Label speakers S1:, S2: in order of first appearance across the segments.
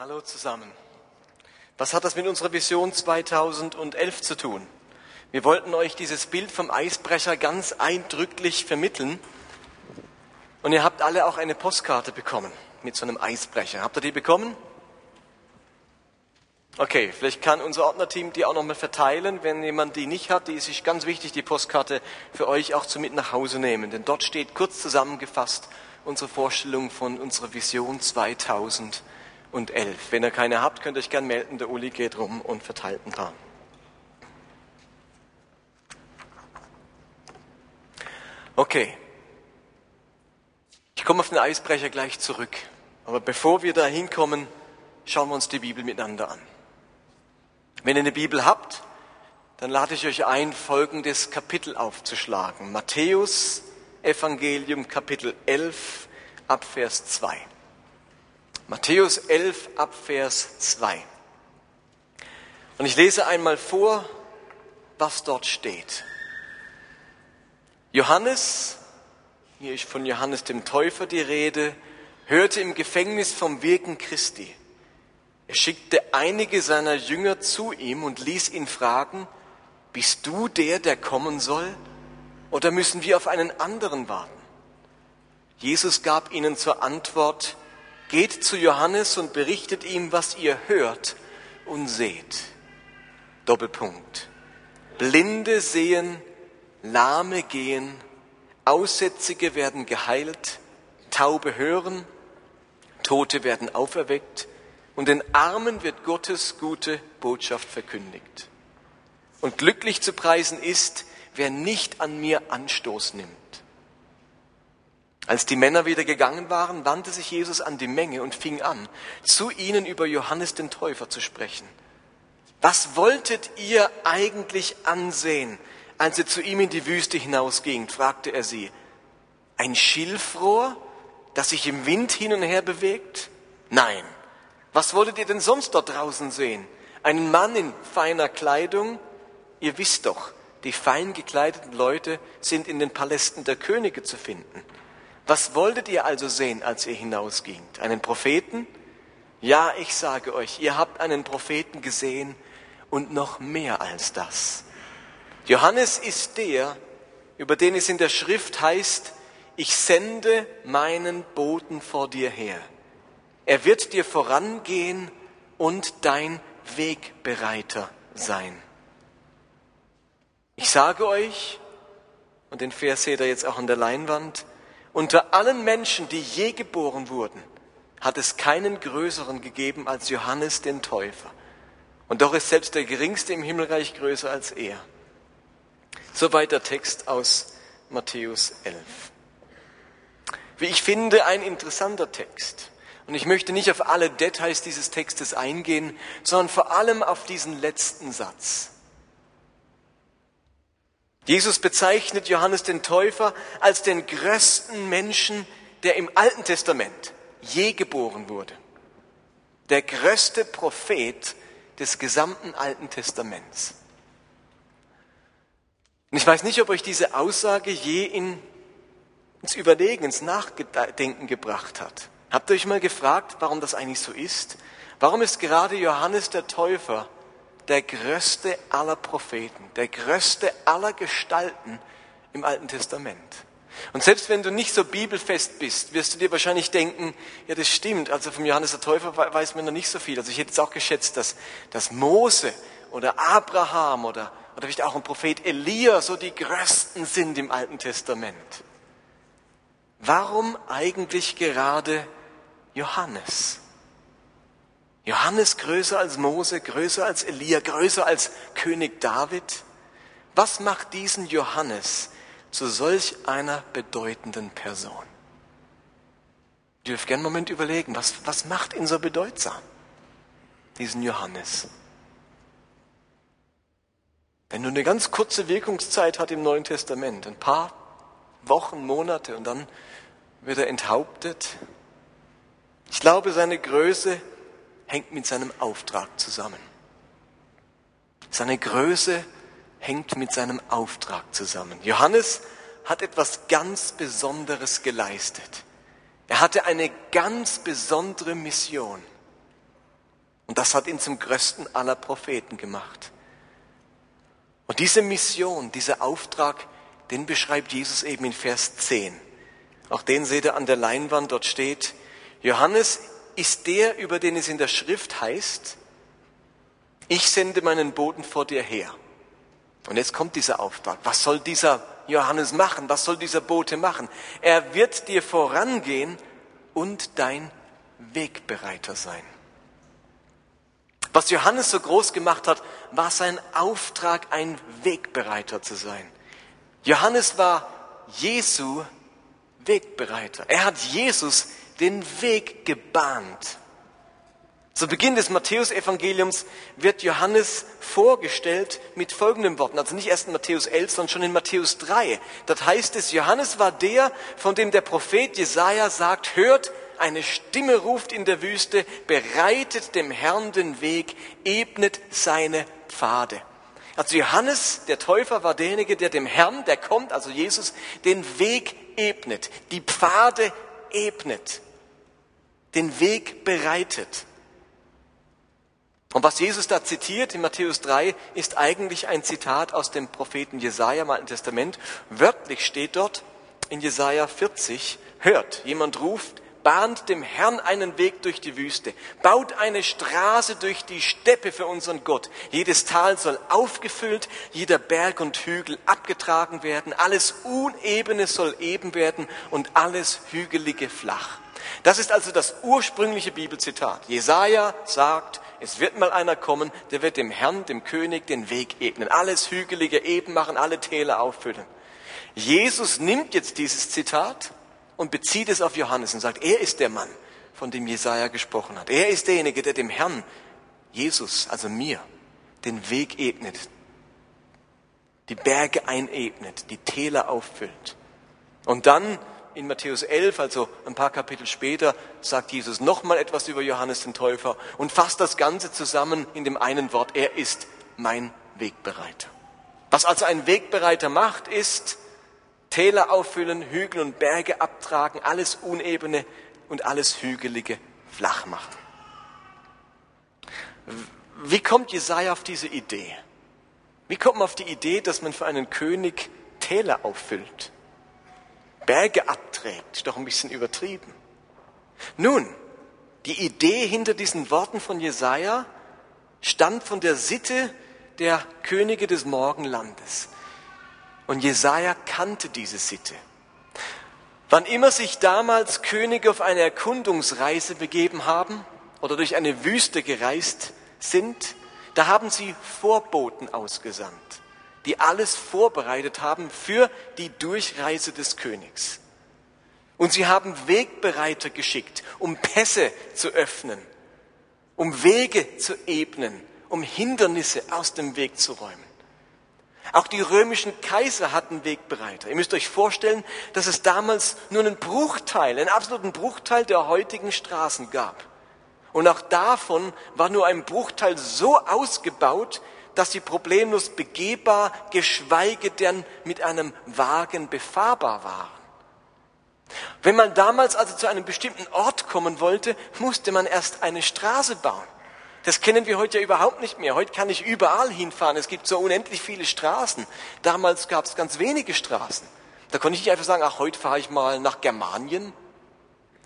S1: Hallo zusammen. Was hat das mit unserer Vision 2011 zu tun? Wir wollten euch dieses Bild vom Eisbrecher ganz eindrücklich vermitteln. Und ihr habt alle auch eine Postkarte bekommen mit so einem Eisbrecher. Habt ihr die bekommen? Okay, vielleicht kann unser Ordnerteam die auch nochmal verteilen. Wenn jemand die nicht hat, die ist sich ganz wichtig, die Postkarte für euch auch zu mit nach Hause nehmen. Denn dort steht kurz zusammengefasst unsere Vorstellung von unserer Vision 2011 und 11. Wenn ihr keine habt, könnt ihr euch gern melden. Der Uli geht rum und verteilt ein paar. Okay. Ich komme auf den Eisbrecher gleich zurück. Aber bevor wir da hinkommen, schauen wir uns die Bibel miteinander an. Wenn ihr eine Bibel habt, dann lade ich euch ein, folgendes Kapitel aufzuschlagen. Matthäus Evangelium Kapitel 11 ab Vers 2. Matthäus 11 ab Vers 2. Und ich lese einmal vor, was dort steht. Johannes, hier ist von Johannes dem Täufer die Rede, hörte im Gefängnis vom Wirken Christi. Er schickte einige seiner Jünger zu ihm und ließ ihn fragen, bist du der, der kommen soll, oder müssen wir auf einen anderen warten? Jesus gab ihnen zur Antwort, Geht zu Johannes und berichtet ihm, was ihr hört und seht. Doppelpunkt. Blinde sehen, Lahme gehen, Aussätzige werden geheilt, Taube hören, Tote werden auferweckt und den Armen wird Gottes gute Botschaft verkündigt. Und glücklich zu preisen ist, wer nicht an mir Anstoß nimmt. Als die Männer wieder gegangen waren, wandte sich Jesus an die Menge und fing an, zu ihnen über Johannes den Täufer zu sprechen. Was wolltet ihr eigentlich ansehen, als ihr zu ihm in die Wüste hinausgingt? fragte er sie. Ein Schilfrohr, das sich im Wind hin und her bewegt? Nein. Was wolltet ihr denn sonst dort draußen sehen? Einen Mann in feiner Kleidung? Ihr wisst doch, die fein gekleideten Leute sind in den Palästen der Könige zu finden. Was wolltet ihr also sehen, als ihr hinausgingt? Einen Propheten? Ja, ich sage euch, ihr habt einen Propheten gesehen und noch mehr als das. Johannes ist der, über den es in der Schrift heißt, ich sende meinen Boten vor dir her. Er wird dir vorangehen und dein Wegbereiter sein. Ich sage euch, und den Vers seht ihr jetzt auch an der Leinwand, unter allen Menschen, die je geboren wurden, hat es keinen größeren gegeben als Johannes den Täufer. Und doch ist selbst der Geringste im Himmelreich größer als er. Soweit der Text aus Matthäus 11. Wie ich finde, ein interessanter Text. Und ich möchte nicht auf alle Details dieses Textes eingehen, sondern vor allem auf diesen letzten Satz. Jesus bezeichnet Johannes den Täufer als den größten Menschen, der im Alten Testament je geboren wurde. Der größte Prophet des gesamten Alten Testaments. Und ich weiß nicht, ob euch diese Aussage je in, ins Überlegen, ins Nachdenken gebracht hat. Habt ihr euch mal gefragt, warum das eigentlich so ist? Warum ist gerade Johannes der Täufer der größte aller Propheten, der größte aller Gestalten im Alten Testament. Und selbst wenn du nicht so bibelfest bist, wirst du dir wahrscheinlich denken, ja, das stimmt, also vom Johannes der Täufer weiß man noch nicht so viel. Also ich hätte es auch geschätzt, dass, dass Mose oder Abraham oder, oder vielleicht auch ein Prophet Elia so die größten sind im Alten Testament. Warum eigentlich gerade Johannes? Johannes größer als Mose, größer als Elia, größer als König David. Was macht diesen Johannes zu solch einer bedeutenden Person? Ihr dürft gerne einen Moment überlegen, was, was macht ihn so bedeutsam, diesen Johannes? Wenn nur eine ganz kurze Wirkungszeit hat im Neuen Testament, ein paar Wochen, Monate und dann wird er enthauptet. Ich glaube, seine Größe hängt mit seinem Auftrag zusammen. Seine Größe hängt mit seinem Auftrag zusammen. Johannes hat etwas ganz Besonderes geleistet. Er hatte eine ganz besondere Mission. Und das hat ihn zum größten aller Propheten gemacht. Und diese Mission, dieser Auftrag, den beschreibt Jesus eben in Vers 10. Auch den seht ihr an der Leinwand, dort steht, Johannes ist der, über den es in der Schrift heißt, ich sende meinen Boten vor dir her. Und jetzt kommt dieser Auftrag. Was soll dieser Johannes machen? Was soll dieser Bote machen? Er wird dir vorangehen und dein Wegbereiter sein. Was Johannes so groß gemacht hat, war sein Auftrag, ein Wegbereiter zu sein. Johannes war Jesu Wegbereiter. Er hat Jesus den Weg gebahnt. Zu Beginn des Matthäusevangeliums wird Johannes vorgestellt mit folgenden Worten, also nicht erst in Matthäus 11, sondern schon in Matthäus 3. Dort heißt es, Johannes war der, von dem der Prophet Jesaja sagt, hört, eine Stimme ruft in der Wüste, bereitet dem Herrn den Weg, ebnet seine Pfade. Also Johannes, der Täufer, war derjenige, der dem Herrn, der kommt, also Jesus, den Weg ebnet, die Pfade ebnet, den Weg bereitet. Und was Jesus da zitiert in Matthäus 3, ist eigentlich ein Zitat aus dem Propheten Jesaja im Alten Testament. Wörtlich steht dort in Jesaja 40, hört, jemand ruft, bahnt dem Herrn einen Weg durch die Wüste, baut eine Straße durch die Steppe für unseren Gott. Jedes Tal soll aufgefüllt, jeder Berg und Hügel abgetragen werden, alles Unebene soll eben werden und alles Hügelige flach. Das ist also das ursprüngliche Bibelzitat. Jesaja sagt, es wird mal einer kommen, der wird dem Herrn, dem König, den Weg ebnen, alles Hügelige eben machen, alle Täler auffüllen. Jesus nimmt jetzt dieses Zitat und bezieht es auf Johannes und sagt, er ist der Mann, von dem Jesaja gesprochen hat. Er ist derjenige, der dem Herrn, Jesus, also mir, den Weg ebnet, die Berge einebnet, die Täler auffüllt. Und dann in Matthäus 11, also ein paar Kapitel später, sagt Jesus nochmal etwas über Johannes den Täufer und fasst das Ganze zusammen in dem einen Wort, er ist mein Wegbereiter. Was also ein Wegbereiter macht, ist, Täler auffüllen, Hügel und Berge abtragen, alles Unebene und alles Hügelige flach machen. Wie kommt Jesaja auf diese Idee? Wie kommt man auf die Idee, dass man für einen König Täler auffüllt? Berge abträgt, ist doch ein bisschen übertrieben. Nun, die Idee hinter diesen Worten von Jesaja stammt von der Sitte der Könige des Morgenlandes. Und Jesaja kannte diese Sitte. Wann immer sich damals Könige auf eine Erkundungsreise begeben haben oder durch eine Wüste gereist sind, da haben sie Vorboten ausgesandt, die alles vorbereitet haben für die Durchreise des Königs. Und sie haben Wegbereiter geschickt, um Pässe zu öffnen, um Wege zu ebnen, um Hindernisse aus dem Weg zu räumen. Auch die römischen Kaiser hatten Wegbereiter. Ihr müsst euch vorstellen, dass es damals nur einen Bruchteil, einen absoluten Bruchteil der heutigen Straßen gab. Und auch davon war nur ein Bruchteil so ausgebaut, dass sie problemlos begehbar, geschweige denn mit einem Wagen befahrbar waren. Wenn man damals also zu einem bestimmten Ort kommen wollte, musste man erst eine Straße bauen. Das kennen wir heute ja überhaupt nicht mehr. Heute kann ich überall hinfahren. Es gibt so unendlich viele Straßen. Damals gab es ganz wenige Straßen. Da konnte ich nicht einfach sagen, ach, heute fahre ich mal nach Germanien,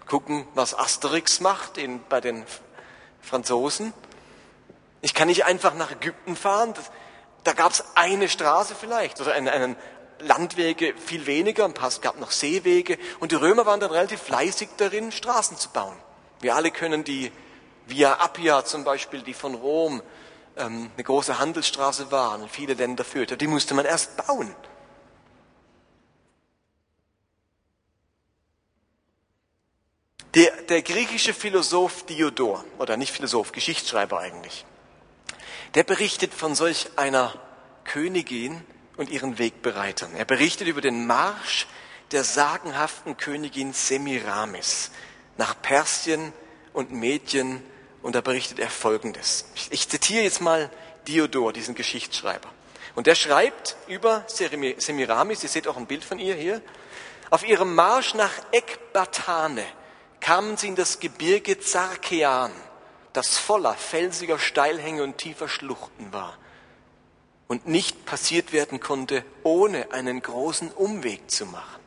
S1: gucken, was Asterix macht in, bei den Franzosen. Ich kann nicht einfach nach Ägypten fahren. Das, da gab es eine Straße vielleicht oder einen, einen Landwege viel weniger, ein paar, es gab noch Seewege. Und die Römer waren dann relativ fleißig darin, Straßen zu bauen. Wir alle können die Via Appia zum Beispiel, die von Rom ähm, eine große Handelsstraße war und viele Länder führte, die musste man erst bauen. Der, der griechische Philosoph Diodor, oder nicht Philosoph, Geschichtsschreiber eigentlich, der berichtet von solch einer Königin und ihren Wegbereitern. Er berichtet über den Marsch der sagenhaften Königin Semiramis nach Persien und Medien und da berichtet er Folgendes. Ich zitiere jetzt mal Diodor, diesen Geschichtsschreiber. Und der schreibt über Semiramis, ihr seht auch ein Bild von ihr hier, auf ihrem Marsch nach Ekbatane kamen sie in das Gebirge Zarkean das voller felsiger Steilhänge und tiefer Schluchten war und nicht passiert werden konnte, ohne einen großen Umweg zu machen.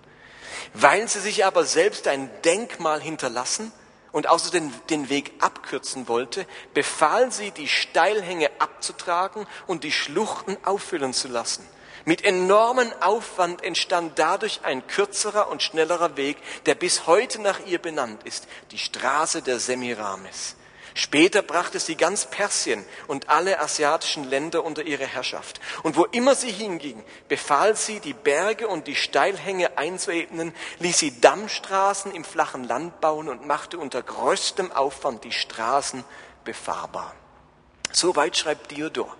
S1: Weil sie sich aber selbst ein Denkmal hinterlassen und außerdem den Weg abkürzen wollte, befahl sie, die Steilhänge abzutragen und die Schluchten auffüllen zu lassen. Mit enormem Aufwand entstand dadurch ein kürzerer und schnellerer Weg, der bis heute nach ihr benannt ist, die Straße der Semiramis. Später brachte sie ganz Persien und alle asiatischen Länder unter ihre Herrschaft. Und wo immer sie hinging, befahl sie, die Berge und die Steilhänge einzuebnen, ließ sie Dammstraßen im flachen Land bauen und machte unter größtem Aufwand die Straßen befahrbar. Soweit schreibt Diodor.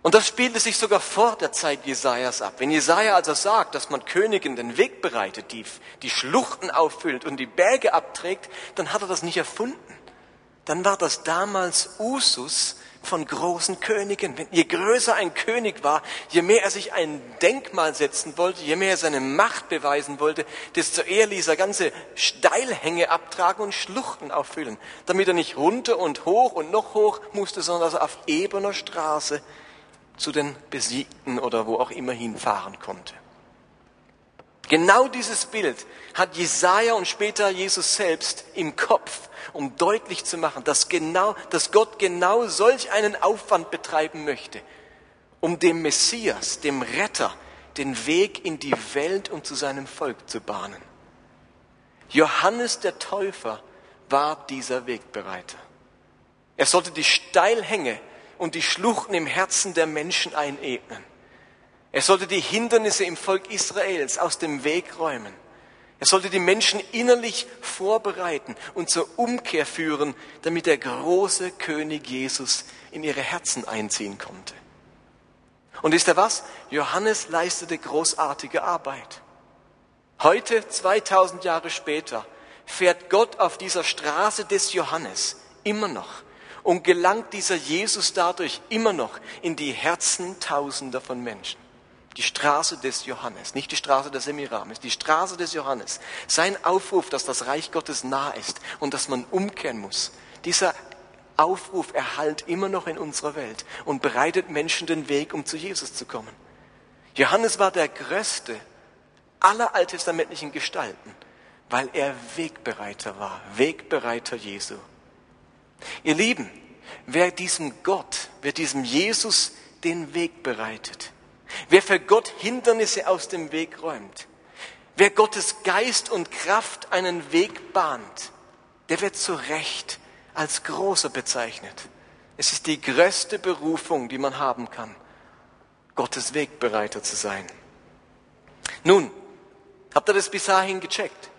S1: Und das spielte sich sogar vor der Zeit Jesajas ab. Wenn Jesaja also sagt, dass man Königen den Weg bereitet, die, die Schluchten auffüllt und die Berge abträgt, dann hat er das nicht erfunden dann war das damals Usus von großen Königen. Je größer ein König war, je mehr er sich ein Denkmal setzen wollte, je mehr er seine Macht beweisen wollte, desto eher ließ er ganze Steilhänge abtragen und Schluchten auffüllen, damit er nicht runter und hoch und noch hoch musste, sondern dass er auf ebener Straße zu den Besiegten oder wo auch immer hinfahren konnte. Genau dieses Bild hat Jesaja und später Jesus selbst im Kopf, um deutlich zu machen, dass genau, dass Gott genau solch einen Aufwand betreiben möchte, um dem Messias, dem Retter, den Weg in die Welt und zu seinem Volk zu bahnen. Johannes der Täufer war dieser Wegbereiter. Er sollte die Steilhänge und die Schluchten im Herzen der Menschen einebnen. Er sollte die Hindernisse im Volk Israels aus dem Weg räumen. Er sollte die Menschen innerlich vorbereiten und zur Umkehr führen, damit der große König Jesus in ihre Herzen einziehen konnte. Und ist er was? Johannes leistete großartige Arbeit. Heute, 2000 Jahre später, fährt Gott auf dieser Straße des Johannes immer noch und gelangt dieser Jesus dadurch immer noch in die Herzen Tausender von Menschen. Die Straße des Johannes, nicht die Straße der Semiramis, die Straße des Johannes. Sein Aufruf, dass das Reich Gottes nah ist und dass man umkehren muss. Dieser Aufruf erhallt immer noch in unserer Welt und bereitet Menschen den Weg, um zu Jesus zu kommen. Johannes war der größte aller alttestamentlichen Gestalten, weil er Wegbereiter war, Wegbereiter Jesu. Ihr Lieben, wer diesem Gott, wer diesem Jesus den Weg bereitet, Wer für Gott Hindernisse aus dem Weg räumt, wer Gottes Geist und Kraft einen Weg bahnt, der wird zu Recht als großer bezeichnet. Es ist die größte Berufung, die man haben kann, Gottes Wegbereiter zu sein. Nun, habt ihr das bis dahin gecheckt?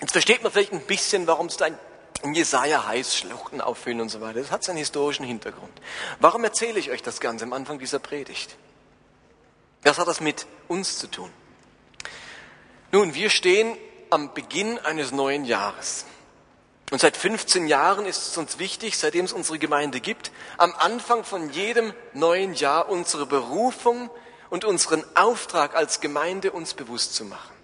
S1: Jetzt versteht man vielleicht ein bisschen, warum es da ein in Jesaja heißt, Schluchten auffüllen und so weiter. Das hat seinen historischen Hintergrund. Warum erzähle ich euch das Ganze am Anfang dieser Predigt? Was hat das mit uns zu tun? Nun, wir stehen am Beginn eines neuen Jahres. Und seit 15 Jahren ist es uns wichtig, seitdem es unsere Gemeinde gibt, am Anfang von jedem neuen Jahr unsere Berufung und unseren Auftrag als Gemeinde uns bewusst zu machen.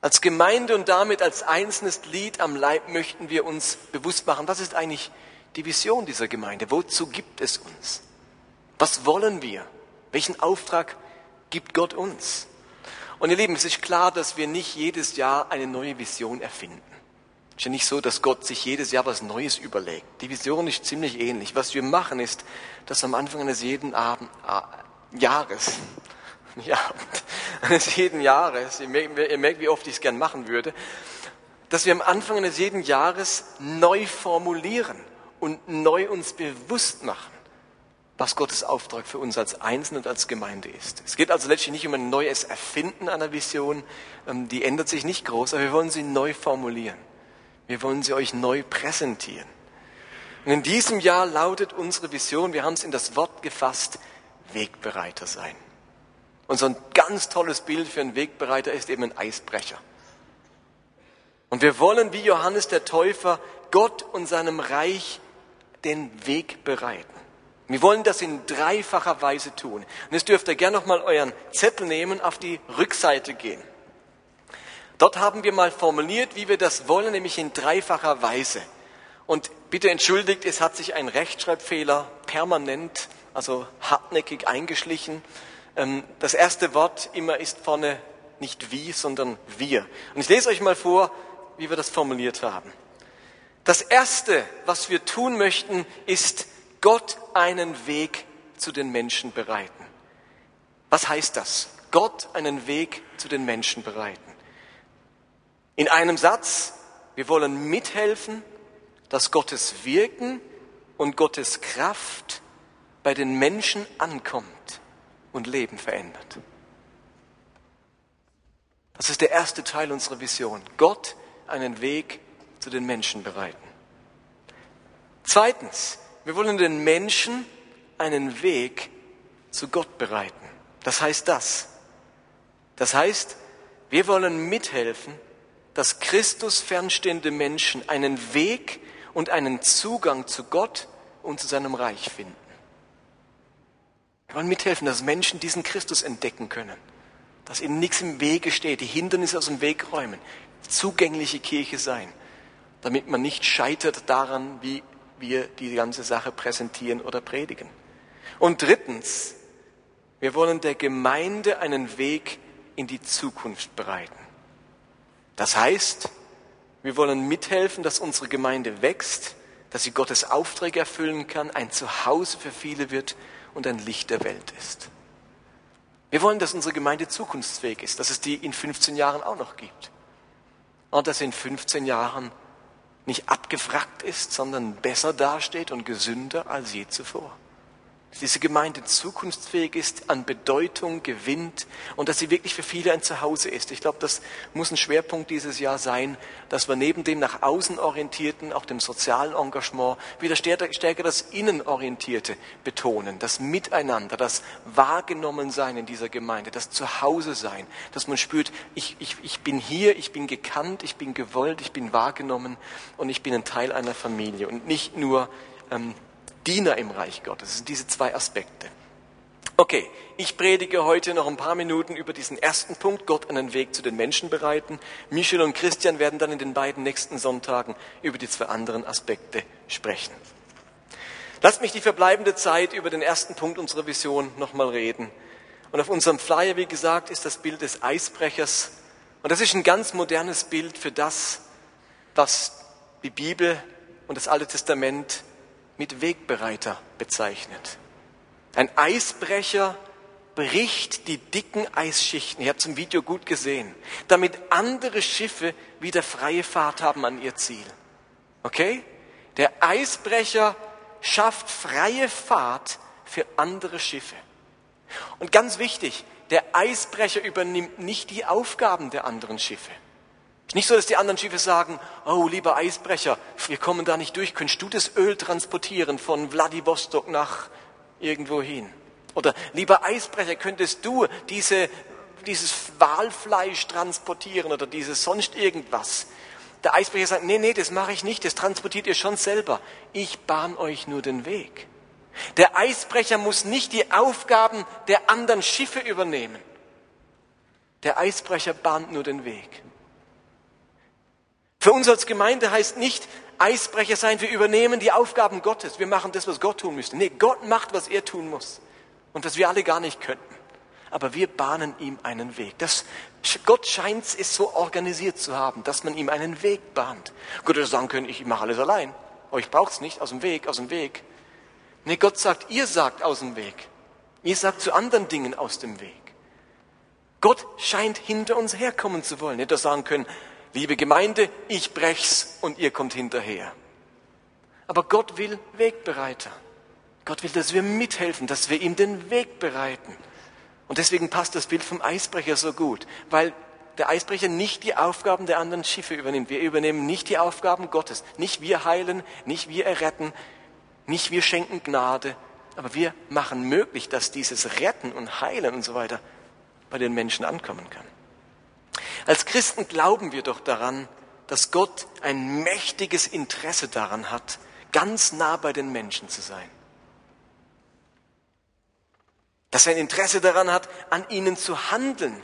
S1: Als Gemeinde und damit als einzelnes Lied am Leib möchten wir uns bewusst machen, was ist eigentlich die Vision dieser Gemeinde? Wozu gibt es uns? Was wollen wir? Welchen Auftrag gibt Gott uns? Und ihr Lieben, es ist klar, dass wir nicht jedes Jahr eine neue Vision erfinden. Es ist ja nicht so, dass Gott sich jedes Jahr was Neues überlegt. Die Vision ist ziemlich ähnlich. Was wir machen ist, dass am Anfang eines jeden Abend, äh, Jahres ja, eines jeden Jahres, ihr merkt, ihr merkt, wie oft ich es gern machen würde, dass wir am Anfang eines jeden Jahres neu formulieren und neu uns bewusst machen, was Gottes Auftrag für uns als Einzelne und als Gemeinde ist. Es geht also letztlich nicht um ein neues Erfinden einer Vision, ähm, die ändert sich nicht groß, aber wir wollen sie neu formulieren. Wir wollen sie euch neu präsentieren. Und in diesem Jahr lautet unsere Vision, wir haben es in das Wort gefasst, Wegbereiter sein. Und so ein ganz tolles Bild für einen Wegbereiter ist eben ein Eisbrecher. Und wir wollen wie Johannes der Täufer Gott und seinem Reich den Weg bereiten. Wir wollen das in dreifacher Weise tun. Und jetzt dürft ihr gerne nochmal euren Zettel nehmen, auf die Rückseite gehen. Dort haben wir mal formuliert, wie wir das wollen, nämlich in dreifacher Weise. Und bitte entschuldigt, es hat sich ein Rechtschreibfehler permanent, also hartnäckig eingeschlichen. Ähm, das erste Wort immer ist vorne nicht wie, sondern wir. Und ich lese euch mal vor, wie wir das formuliert haben. Das erste, was wir tun möchten, ist Gott einen Weg zu den Menschen bereiten. Was heißt das? Gott einen Weg zu den Menschen bereiten. In einem Satz, wir wollen mithelfen, dass Gottes Wirken und Gottes Kraft bei den Menschen ankommt und Leben verändert. Das ist der erste Teil unserer Vision. Gott einen Weg zu den Menschen bereiten. Zweitens, wir wollen den Menschen einen Weg zu Gott bereiten. Das heißt das. Das heißt, wir wollen mithelfen, dass Christus fernstehende Menschen einen Weg und einen Zugang zu Gott und zu seinem Reich finden. Wir wollen mithelfen, dass Menschen diesen Christus entdecken können, dass ihnen nichts im Wege steht, die Hindernisse aus dem Weg räumen, zugängliche Kirche sein, damit man nicht scheitert daran, wie wir die ganze Sache präsentieren oder predigen. Und drittens, wir wollen der Gemeinde einen Weg in die Zukunft bereiten. Das heißt, wir wollen mithelfen, dass unsere Gemeinde wächst, dass sie Gottes Aufträge erfüllen kann, ein Zuhause für viele wird und ein Licht der Welt ist. Wir wollen, dass unsere Gemeinde zukunftsfähig ist, dass es die in 15 Jahren auch noch gibt. Und dass sie in 15 Jahren nicht abgefragt ist, sondern besser dasteht und gesünder als je zuvor dass diese Gemeinde zukunftsfähig ist, an Bedeutung gewinnt und dass sie wirklich für viele ein Zuhause ist. Ich glaube, das muss ein Schwerpunkt dieses Jahr sein, dass wir neben dem nach außen orientierten, auch dem sozialen Engagement, wieder stärker das Innenorientierte betonen, das Miteinander, das Wahrgenommensein in dieser Gemeinde, das Zuhause sein, dass man spürt, ich, ich, ich bin hier, ich bin gekannt, ich bin gewollt, ich bin wahrgenommen und ich bin ein Teil einer Familie und nicht nur ähm, Diener im Reich Gottes. Das sind diese zwei Aspekte. Okay, ich predige heute noch ein paar Minuten über diesen ersten Punkt, Gott einen Weg zu den Menschen bereiten. Michel und Christian werden dann in den beiden nächsten Sonntagen über die zwei anderen Aspekte sprechen. Lasst mich die verbleibende Zeit über den ersten Punkt unserer Vision nochmal reden. Und auf unserem Flyer, wie gesagt, ist das Bild des Eisbrechers. Und das ist ein ganz modernes Bild für das, was die Bibel und das Alte Testament mit Wegbereiter bezeichnet. Ein Eisbrecher bricht die dicken Eisschichten, ihr habt es im Video gut gesehen, damit andere Schiffe wieder freie Fahrt haben an ihr Ziel. Okay? Der Eisbrecher schafft freie Fahrt für andere Schiffe. Und ganz wichtig, der Eisbrecher übernimmt nicht die Aufgaben der anderen Schiffe. Ist nicht so, dass die anderen Schiffe sagen, oh lieber Eisbrecher, wir kommen da nicht durch, könntest du das Öl transportieren von Vladivostok nach irgendwo hin? Oder lieber Eisbrecher, könntest du diese, dieses Walfleisch transportieren oder dieses sonst irgendwas? Der Eisbrecher sagt, nee, nee, das mache ich nicht, das transportiert ihr schon selber. Ich bahn euch nur den Weg. Der Eisbrecher muss nicht die Aufgaben der anderen Schiffe übernehmen. Der Eisbrecher bahnt nur den Weg. Für uns als Gemeinde heißt nicht Eisbrecher sein, wir übernehmen die Aufgaben Gottes, wir machen das, was Gott tun müsste. Nee, Gott macht, was er tun muss und was wir alle gar nicht könnten. Aber wir bahnen ihm einen Weg. Das, Gott scheint es so organisiert zu haben, dass man ihm einen Weg bahnt. Gott hätte sagen können, ich mache alles allein. Euch braucht es nicht, aus dem Weg, aus dem Weg. Nee, Gott sagt, ihr sagt aus dem Weg. Ihr sagt zu anderen Dingen aus dem Weg. Gott scheint hinter uns herkommen zu wollen. Hätte er sagen können, liebe Gemeinde, ich brech's und ihr kommt hinterher. Aber Gott will Wegbereiter. Gott will, dass wir mithelfen, dass wir ihm den Weg bereiten. Und deswegen passt das Bild vom Eisbrecher so gut, weil der Eisbrecher nicht die Aufgaben der anderen Schiffe übernimmt. Wir übernehmen nicht die Aufgaben Gottes. Nicht wir heilen, nicht wir erretten, nicht wir schenken Gnade, aber wir machen möglich, dass dieses Retten und Heilen und so weiter bei den Menschen ankommen kann. Als Christen glauben wir doch daran, dass Gott ein mächtiges Interesse daran hat, ganz nah bei den Menschen zu sein. Dass er ein Interesse daran hat, an ihnen zu handeln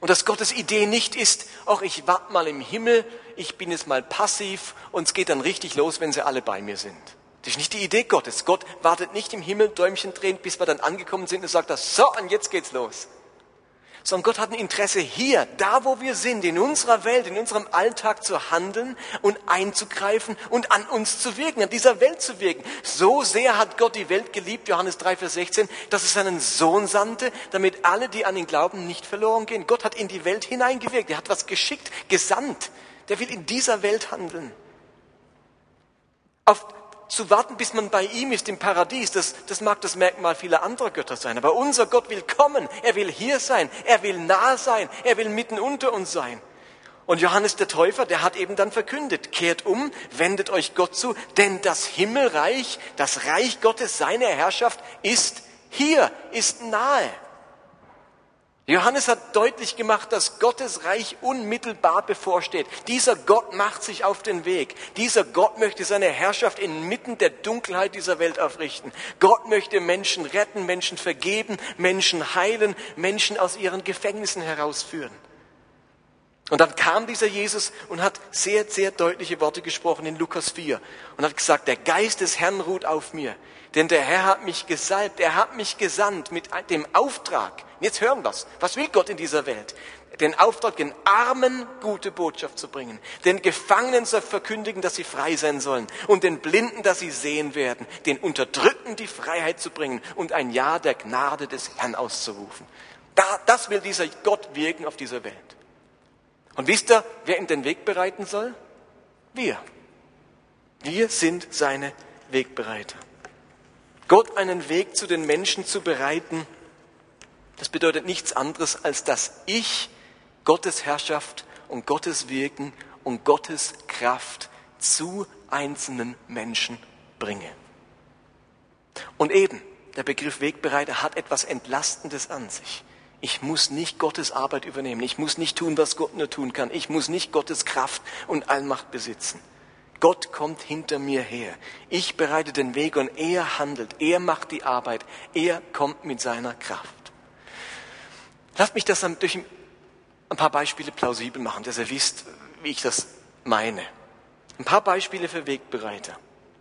S1: Und dass Gottes Idee nicht ist, ach, ich warte mal im Himmel, ich bin jetzt mal passiv und es geht dann richtig los, wenn sie alle bei mir sind. Das ist nicht die Idee Gottes. Gott wartet nicht im Himmel, Däumchen drehen, bis wir dann angekommen sind und sagt, so, und jetzt geht's los sondern Gott hat ein Interesse hier, da wo wir sind, in unserer Welt, in unserem Alltag zu handeln und einzugreifen und an uns zu wirken, an dieser Welt zu wirken. So sehr hat Gott die Welt geliebt, Johannes 3, Vers 16, dass es seinen Sohn sandte, damit alle, die an ihn glauben, nicht verloren gehen. Gott hat in die Welt hineingewirkt, er hat was geschickt, gesandt. Der will in dieser Welt handeln. Auf zu warten, bis man bei ihm ist im Paradies, das, das mag das Merkmal vieler anderer Götter sein. Aber unser Gott will kommen, er will hier sein, er will nah sein, er will mitten unter uns sein. Und Johannes der Täufer, der hat eben dann verkündet, kehrt um, wendet euch Gott zu, denn das Himmelreich, das Reich Gottes, seine Herrschaft ist hier, ist nahe. Johannes hat deutlich gemacht, dass Gottes Reich unmittelbar bevorsteht. Dieser Gott macht sich auf den Weg. Dieser Gott möchte seine Herrschaft inmitten der Dunkelheit dieser Welt aufrichten. Gott möchte Menschen retten, Menschen vergeben, Menschen heilen, Menschen aus ihren Gefängnissen herausführen. Und dann kam dieser Jesus und hat sehr, sehr deutliche Worte gesprochen in Lukas 4 und hat gesagt, der Geist des Herrn ruht auf mir, denn der Herr hat mich gesalbt, er hat mich gesandt mit dem Auftrag. Jetzt hören wir's. Was will Gott in dieser Welt? Den Auftrag, den Armen gute Botschaft zu bringen, den Gefangenen zu verkündigen, dass sie frei sein sollen und den Blinden, dass sie sehen werden, den Unterdrückten die Freiheit zu bringen und ein Ja der Gnade des Herrn auszurufen. das will dieser Gott wirken auf dieser Welt. Und wisst ihr, wer ihm den Weg bereiten soll? Wir. Wir sind seine Wegbereiter. Gott einen Weg zu den Menschen zu bereiten, das bedeutet nichts anderes, als dass ich Gottes Herrschaft und Gottes Wirken und Gottes Kraft zu einzelnen Menschen bringe. Und eben, der Begriff Wegbereiter hat etwas Entlastendes an sich. Ich muss nicht Gottes Arbeit übernehmen. Ich muss nicht tun, was Gott nur tun kann. Ich muss nicht Gottes Kraft und Allmacht besitzen. Gott kommt hinter mir her. Ich bereite den Weg und er handelt. Er macht die Arbeit. Er kommt mit seiner Kraft. Lasst mich das dann durch ein paar Beispiele plausibel machen, dass ihr wisst, wie ich das meine. Ein paar Beispiele für Wegbereiter.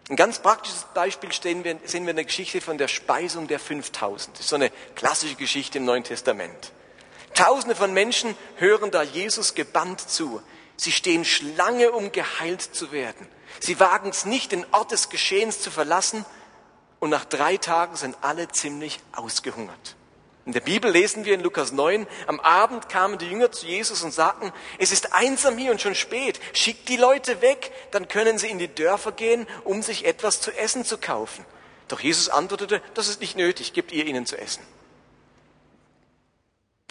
S1: Ein ganz praktisches Beispiel sehen wir, sehen wir in der Geschichte von der Speisung der 5000. Das ist so eine klassische Geschichte im Neuen Testament. Tausende von Menschen hören da Jesus gebannt zu. Sie stehen Schlange, um geheilt zu werden. Sie wagen es nicht, den Ort des Geschehens zu verlassen. Und nach drei Tagen sind alle ziemlich ausgehungert. In der Bibel lesen wir in Lukas 9, am Abend kamen die Jünger zu Jesus und sagten, es ist einsam hier und schon spät, schickt die Leute weg, dann können sie in die Dörfer gehen, um sich etwas zu essen zu kaufen. Doch Jesus antwortete, das ist nicht nötig, gebt ihr ihnen zu essen.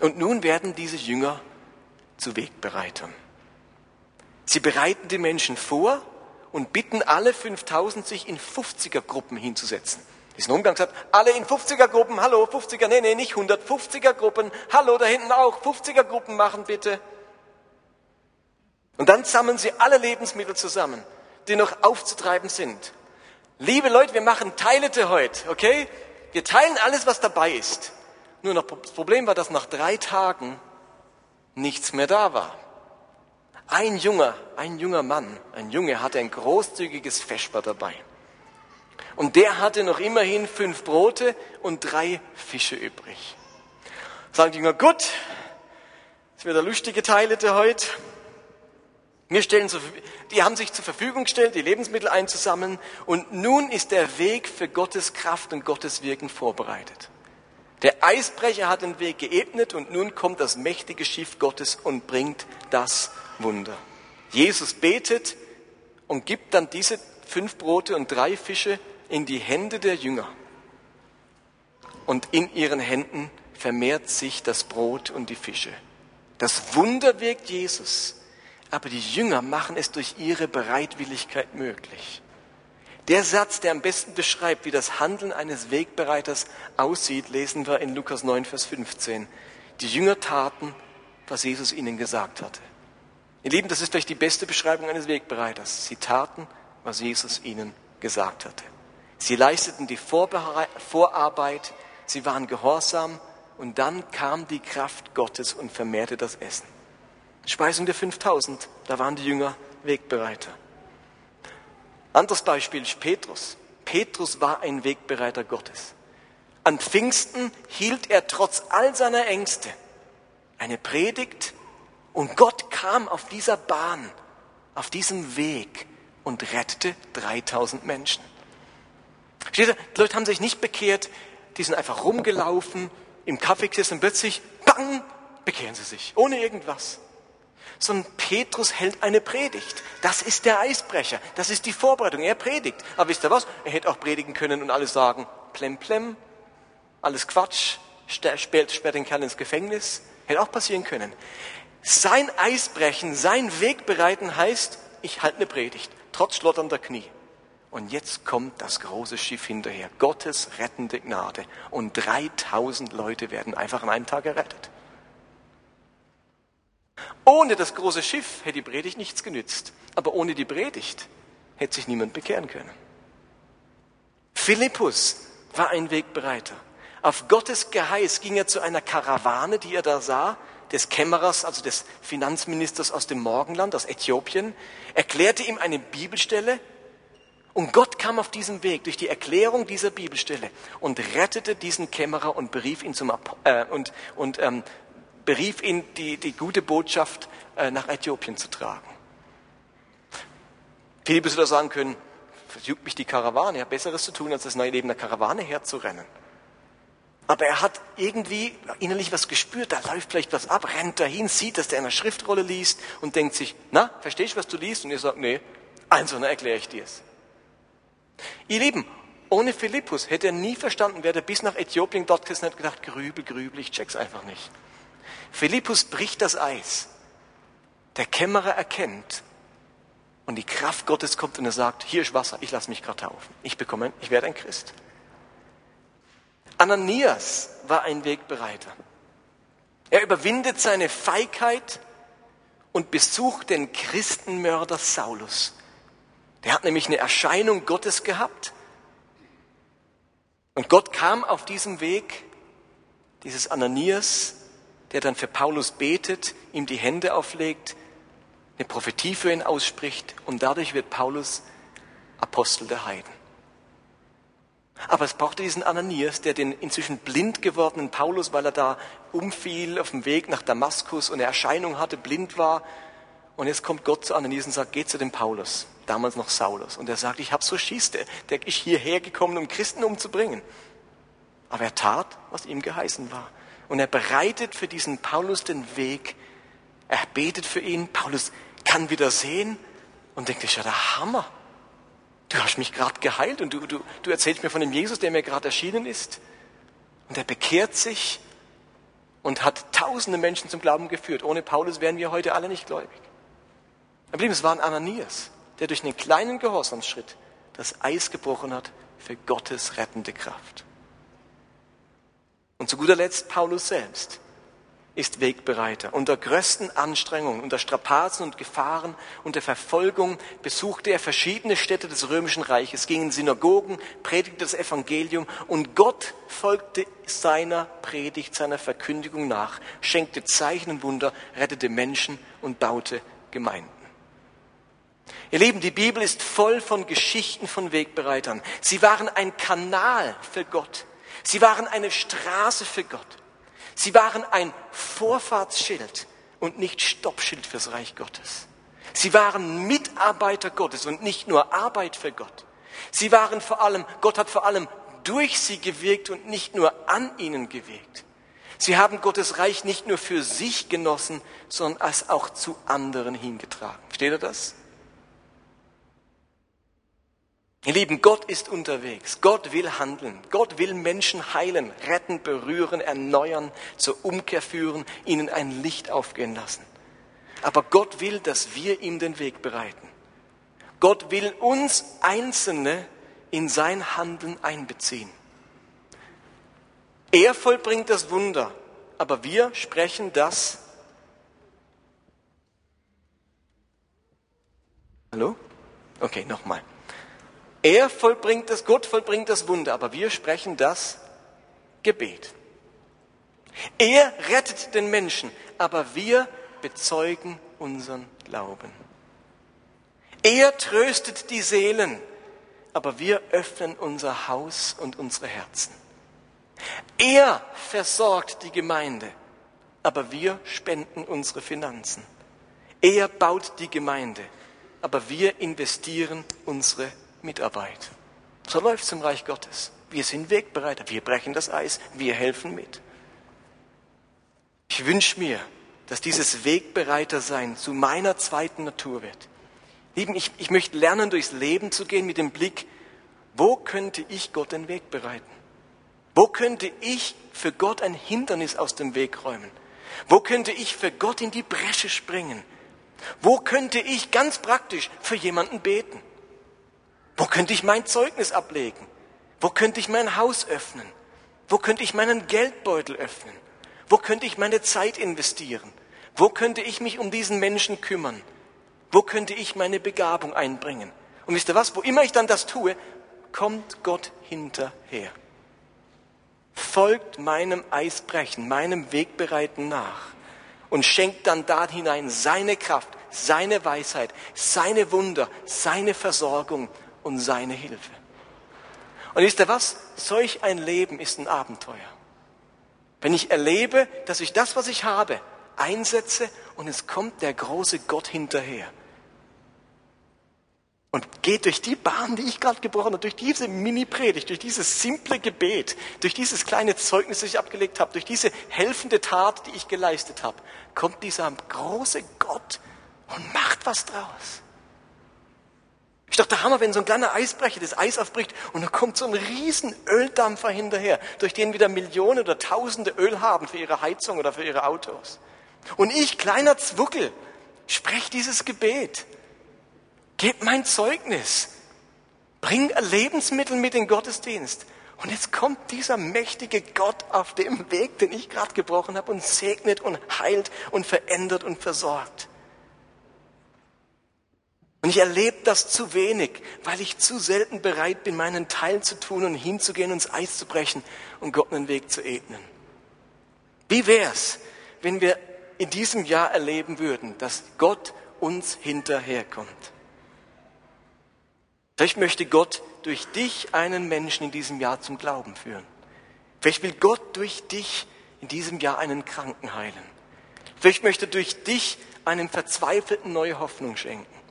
S1: Und nun werden diese Jünger zu Wegbereitern. Sie bereiten die Menschen vor und bitten alle 5000, sich in 50er Gruppen hinzusetzen. Diesen Umgang sagt, alle in 50er Gruppen, hallo, 50er, nee, nee, nicht 150er Gruppen, hallo, da hinten auch, 50er Gruppen machen bitte. Und dann sammeln sie alle Lebensmittel zusammen, die noch aufzutreiben sind. Liebe Leute, wir machen Teilete heute, okay? Wir teilen alles, was dabei ist. Nur noch das Problem war, dass nach drei Tagen nichts mehr da war. Ein junger, ein junger Mann, ein Junge hatte ein großzügiges Feschbar dabei. Und der hatte noch immerhin fünf Brote und drei Fische übrig. Sagen die Jünger, gut, es wird eine lustige Teilete heute. Wir stellen die haben sich zur Verfügung gestellt, die Lebensmittel einzusammeln. Und nun ist der Weg für Gottes Kraft und Gottes Wirken vorbereitet. Der Eisbrecher hat den Weg geebnet und nun kommt das mächtige Schiff Gottes und bringt das Wunder. Jesus betet und gibt dann diese fünf Brote und drei Fische in die Hände der Jünger. Und in ihren Händen vermehrt sich das Brot und die Fische. Das Wunder wirkt Jesus, aber die Jünger machen es durch ihre Bereitwilligkeit möglich. Der Satz, der am besten beschreibt, wie das Handeln eines Wegbereiters aussieht, lesen wir in Lukas 9, Vers 15. Die Jünger taten, was Jesus ihnen gesagt hatte. Ihr Lieben, das ist vielleicht die beste Beschreibung eines Wegbereiters. Sie taten, was Jesus ihnen gesagt hatte. Sie leisteten die Vorarbeit, sie waren gehorsam und dann kam die Kraft Gottes und vermehrte das Essen. Speisung der 5000, da waren die Jünger Wegbereiter. Anderes Beispiel ist Petrus. Petrus war ein Wegbereiter Gottes. An Pfingsten hielt er trotz all seiner Ängste eine Predigt und Gott kam auf dieser Bahn, auf diesem Weg und rettete 3000 Menschen. Steht die Leute haben sich nicht bekehrt, die sind einfach rumgelaufen, im Kaffee und plötzlich, bang, bekehren sie sich, ohne irgendwas. Sondern Petrus hält eine Predigt. Das ist der Eisbrecher. Das ist die Vorbereitung. Er predigt. Aber wisst ihr was? Er hätte auch predigen können und alle sagen, plem, plem, alles Quatsch, sperrt den Kerl ins Gefängnis. Hätte auch passieren können. Sein Eisbrechen, sein Wegbereiten heißt, ich halte eine Predigt, trotz schlotternder Knie. Und jetzt kommt das große Schiff hinterher, Gottes rettende Gnade. Und 3000 Leute werden einfach an einem Tag gerettet. Ohne das große Schiff hätte die Predigt nichts genützt. Aber ohne die Predigt hätte sich niemand bekehren können. Philippus war ein Wegbereiter. Auf Gottes Geheiß ging er zu einer Karawane, die er da sah, des Kämmerers, also des Finanzministers aus dem Morgenland, aus Äthiopien, erklärte ihm eine Bibelstelle und Gott kam auf diesem Weg durch die Erklärung dieser Bibelstelle und rettete diesen Kämmerer und berief ihn zum äh, und, und ähm, berief ihn, die, die gute Botschaft äh, nach Äthiopien zu tragen. Philippus würde sagen können, versucht mich die Karawane, ja Besseres zu tun, als das neue Leben der Karawane herzurennen. Aber er hat irgendwie innerlich was gespürt, da läuft vielleicht was ab, rennt dahin, sieht, dass der eine Schriftrolle liest und denkt sich, na, verstehst du, was du liest? Und er sagt, nee, also, dann erkläre ich dir es. Ihr Lieben, ohne Philippus hätte er nie verstanden, wer der bis nach Äthiopien dort gesessen hat, gedacht, grübel, grübel, ich check's einfach nicht. Philippus bricht das Eis. Der Kämmerer erkennt und die Kraft Gottes kommt und er sagt, hier ist Wasser, ich lasse mich gerade taufen. Ich bekomme, ich werde ein Christ. Ananias war ein Wegbereiter. Er überwindet seine Feigheit und besucht den Christenmörder Saulus. Der hat nämlich eine Erscheinung Gottes gehabt. Und Gott kam auf diesem Weg, dieses Ananias, der dann für Paulus betet, ihm die Hände auflegt, eine Prophetie für ihn ausspricht und dadurch wird Paulus Apostel der Heiden. Aber es brauchte diesen Ananias, der den inzwischen blind gewordenen Paulus, weil er da umfiel auf dem Weg nach Damaskus und eine Erscheinung hatte, blind war. Und jetzt kommt Gott zu Ananias und sagt, geh zu dem Paulus, damals noch Saulus. Und er sagt, ich habe so Schieß, der, der ist hierher gekommen, um Christen umzubringen. Aber er tat, was ihm geheißen war. Und er bereitet für diesen Paulus den Weg. Er betet für ihn. Paulus kann wieder sehen und denkt, das ist ja der Hammer. Du hast mich gerade geheilt und du, du, du erzählst mir von dem Jesus, der mir gerade erschienen ist. Und er bekehrt sich und hat tausende Menschen zum Glauben geführt. Ohne Paulus wären wir heute alle nicht gläubig. Aber es war ein Ananias, der durch einen kleinen Gehorsamsschritt das Eis gebrochen hat für Gottes rettende Kraft. Und zu guter Letzt Paulus selbst ist Wegbereiter. Unter größten Anstrengungen, unter Strapazen und Gefahren, unter Verfolgung besuchte er verschiedene Städte des römischen Reiches, ging in Synagogen, predigte das Evangelium und Gott folgte seiner Predigt, seiner Verkündigung nach, schenkte Zeichen und Wunder, rettete Menschen und baute Gemeinden. Ihr Lieben, die Bibel ist voll von Geschichten von Wegbereitern. Sie waren ein Kanal für Gott. Sie waren eine Straße für Gott. Sie waren ein Vorfahrtsschild und nicht Stoppschild fürs Reich Gottes. Sie waren Mitarbeiter Gottes und nicht nur Arbeit für Gott. Sie waren vor allem, Gott hat vor allem durch sie gewirkt und nicht nur an ihnen gewirkt. Sie haben Gottes Reich nicht nur für sich genossen, sondern es auch zu anderen hingetragen. Versteht ihr das? Ihr Lieben, Gott ist unterwegs. Gott will handeln. Gott will Menschen heilen, retten, berühren, erneuern, zur Umkehr führen, ihnen ein Licht aufgehen lassen. Aber Gott will, dass wir ihm den Weg bereiten. Gott will uns Einzelne in sein Handeln einbeziehen. Er vollbringt das Wunder, aber wir sprechen das. Hallo? Okay, nochmal. Er vollbringt das, Gott vollbringt das Wunder, aber wir sprechen das Gebet. Er rettet den Menschen, aber wir bezeugen unseren Glauben. Er tröstet die Seelen, aber wir öffnen unser Haus und unsere Herzen. Er versorgt die Gemeinde, aber wir spenden unsere Finanzen. Er baut die Gemeinde, aber wir investieren unsere Mitarbeit. So läuft es im Reich Gottes. Wir sind Wegbereiter, wir brechen das Eis, wir helfen mit. Ich wünsche mir, dass dieses Wegbereitersein zu meiner zweiten Natur wird. Lieben, ich, ich möchte lernen, durchs Leben zu gehen mit dem Blick, wo könnte ich Gott den Weg bereiten? Wo könnte ich für Gott ein Hindernis aus dem Weg räumen? Wo könnte ich für Gott in die Bresche springen? Wo könnte ich ganz praktisch für jemanden beten? Wo könnte ich mein Zeugnis ablegen? Wo könnte ich mein Haus öffnen? Wo könnte ich meinen Geldbeutel öffnen? Wo könnte ich meine Zeit investieren? Wo könnte ich mich um diesen Menschen kümmern? Wo könnte ich meine Begabung einbringen? Und wisst ihr was? Wo immer ich dann das tue, kommt Gott hinterher. Folgt meinem Eisbrechen, meinem Wegbereiten nach und schenkt dann da hinein seine Kraft, seine Weisheit, seine Wunder, seine Versorgung und seine Hilfe. Und wisst ihr was? Solch ein Leben ist ein Abenteuer. Wenn ich erlebe, dass ich das, was ich habe, einsetze und es kommt der große Gott hinterher und geht durch die Bahn, die ich gerade gebrochen habe, durch diese Mini-Predigt, durch dieses simple Gebet, durch dieses kleine Zeugnis, das ich abgelegt habe, durch diese helfende Tat, die ich geleistet habe, kommt dieser große Gott und macht was draus. Ich dachte, Hammer, wenn so ein kleiner Eisbrecher das Eis aufbricht und da kommt so ein riesen Öldampfer hinterher, durch den wieder Millionen oder Tausende Öl haben für ihre Heizung oder für ihre Autos. Und ich, kleiner Zwuckel, spreche dieses Gebet. Gebt mein Zeugnis. Bring Lebensmittel mit in den Gottesdienst. Und jetzt kommt dieser mächtige Gott auf dem Weg, den ich gerade gebrochen habe, und segnet und heilt und verändert und versorgt. Und ich erlebe das zu wenig, weil ich zu selten bereit bin, meinen Teil zu tun und hinzugehen, uns Eis zu brechen und Gott einen Weg zu ebnen. Wie wär's, wenn wir in diesem Jahr erleben würden, dass Gott uns hinterherkommt? Vielleicht möchte Gott durch dich einen Menschen in diesem Jahr zum Glauben führen. Vielleicht will Gott durch dich in diesem Jahr einen Kranken heilen. Vielleicht möchte durch dich einem Verzweifelten neue Hoffnung schenken.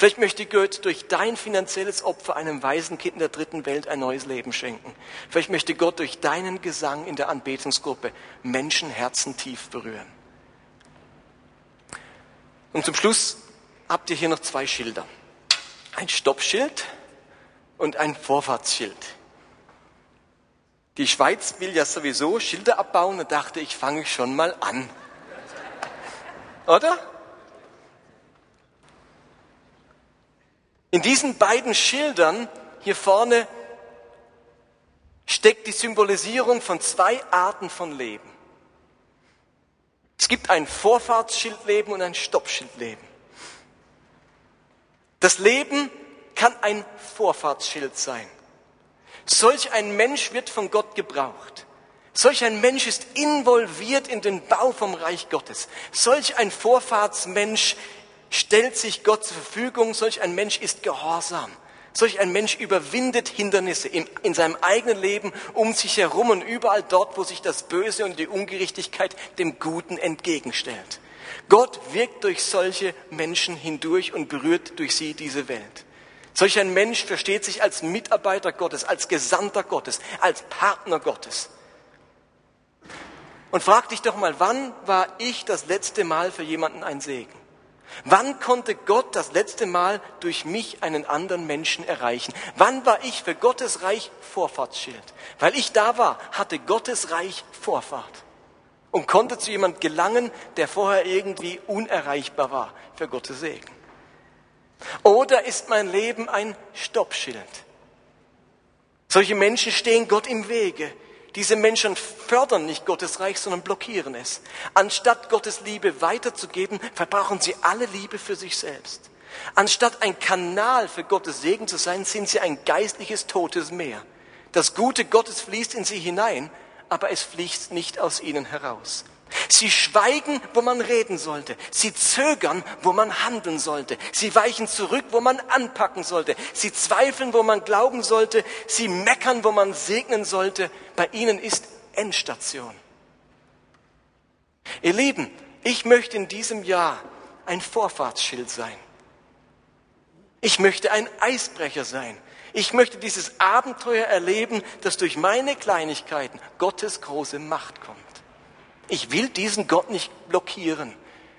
S1: Vielleicht möchte Gott durch dein finanzielles Opfer einem Waisenkind in der dritten Welt ein neues Leben schenken. Vielleicht möchte Gott durch deinen Gesang in der Anbetungsgruppe Menschenherzen tief berühren. Und zum Schluss habt ihr hier noch zwei Schilder. Ein Stoppschild und ein Vorfahrtsschild. Die Schweiz will ja sowieso Schilder abbauen und dachte, ich fange schon mal an. Oder? In diesen beiden Schildern hier vorne steckt die Symbolisierung von zwei Arten von Leben. Es gibt ein Vorfahrtsschildleben und ein Stoppschildleben. Das Leben kann ein Vorfahrtsschild sein. Solch ein Mensch wird von Gott gebraucht. Solch ein Mensch ist involviert in den Bau vom Reich Gottes. Solch ein Vorfahrtsmensch stellt sich Gott zur Verfügung, solch ein Mensch ist gehorsam. Solch ein Mensch überwindet Hindernisse in, in, seinem eigenen Leben um sich herum und überall dort, wo sich das Böse und die Ungerechtigkeit dem Guten entgegenstellt. Gott wirkt durch solche Menschen hindurch und berührt durch sie diese Welt. Solch ein Mensch versteht sich als Mitarbeiter Gottes, als Gesandter Gottes, als Partner Gottes. Und frag dich doch mal, wann war ich das letzte Mal für jemanden ein Segen? Wann konnte Gott das letzte Mal durch mich einen anderen Menschen erreichen? Wann war ich für Gottes Reich Vorfahrtsschild? Weil ich da war, hatte Gottes Reich Vorfahrt und konnte zu jemand gelangen, der vorher irgendwie unerreichbar war für Gottes Segen. Oder ist mein Leben ein Stoppschild? Solche Menschen stehen Gott im Wege. Diese Menschen fördern nicht Gottes Reich, sondern blockieren es. Anstatt Gottes Liebe weiterzugeben, verbrauchen sie alle Liebe für sich selbst. Anstatt ein Kanal für Gottes Segen zu sein, sind sie ein geistliches totes Meer. Das Gute Gottes fließt in sie hinein, aber es fließt nicht aus ihnen heraus. Sie schweigen, wo man reden sollte. Sie zögern, wo man handeln sollte. Sie weichen zurück, wo man anpacken sollte. Sie zweifeln, wo man glauben sollte. Sie meckern, wo man segnen sollte. Bei ihnen ist Endstation. Ihr Lieben, ich möchte in diesem Jahr ein Vorfahrtsschild sein. Ich möchte ein Eisbrecher sein. Ich möchte dieses Abenteuer erleben, dass durch meine Kleinigkeiten Gottes große Macht kommt. Ich will diesen Gott nicht blockieren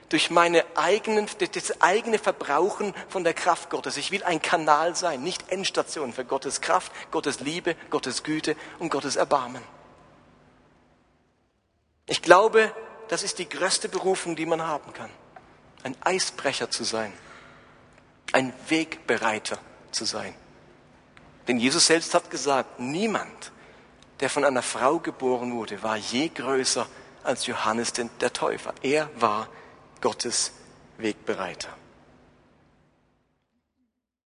S1: durch meine eigenen, das eigene Verbrauchen von der Kraft Gottes. Ich will ein Kanal sein, nicht Endstation für Gottes Kraft, Gottes Liebe, Gottes Güte und Gottes Erbarmen. Ich glaube, das ist die größte Berufung, die man haben kann. Ein Eisbrecher zu sein, ein Wegbereiter zu sein. Denn Jesus selbst hat gesagt, niemand, der von einer Frau geboren wurde, war je größer als Johannes der Täufer. Er war Gottes Wegbereiter.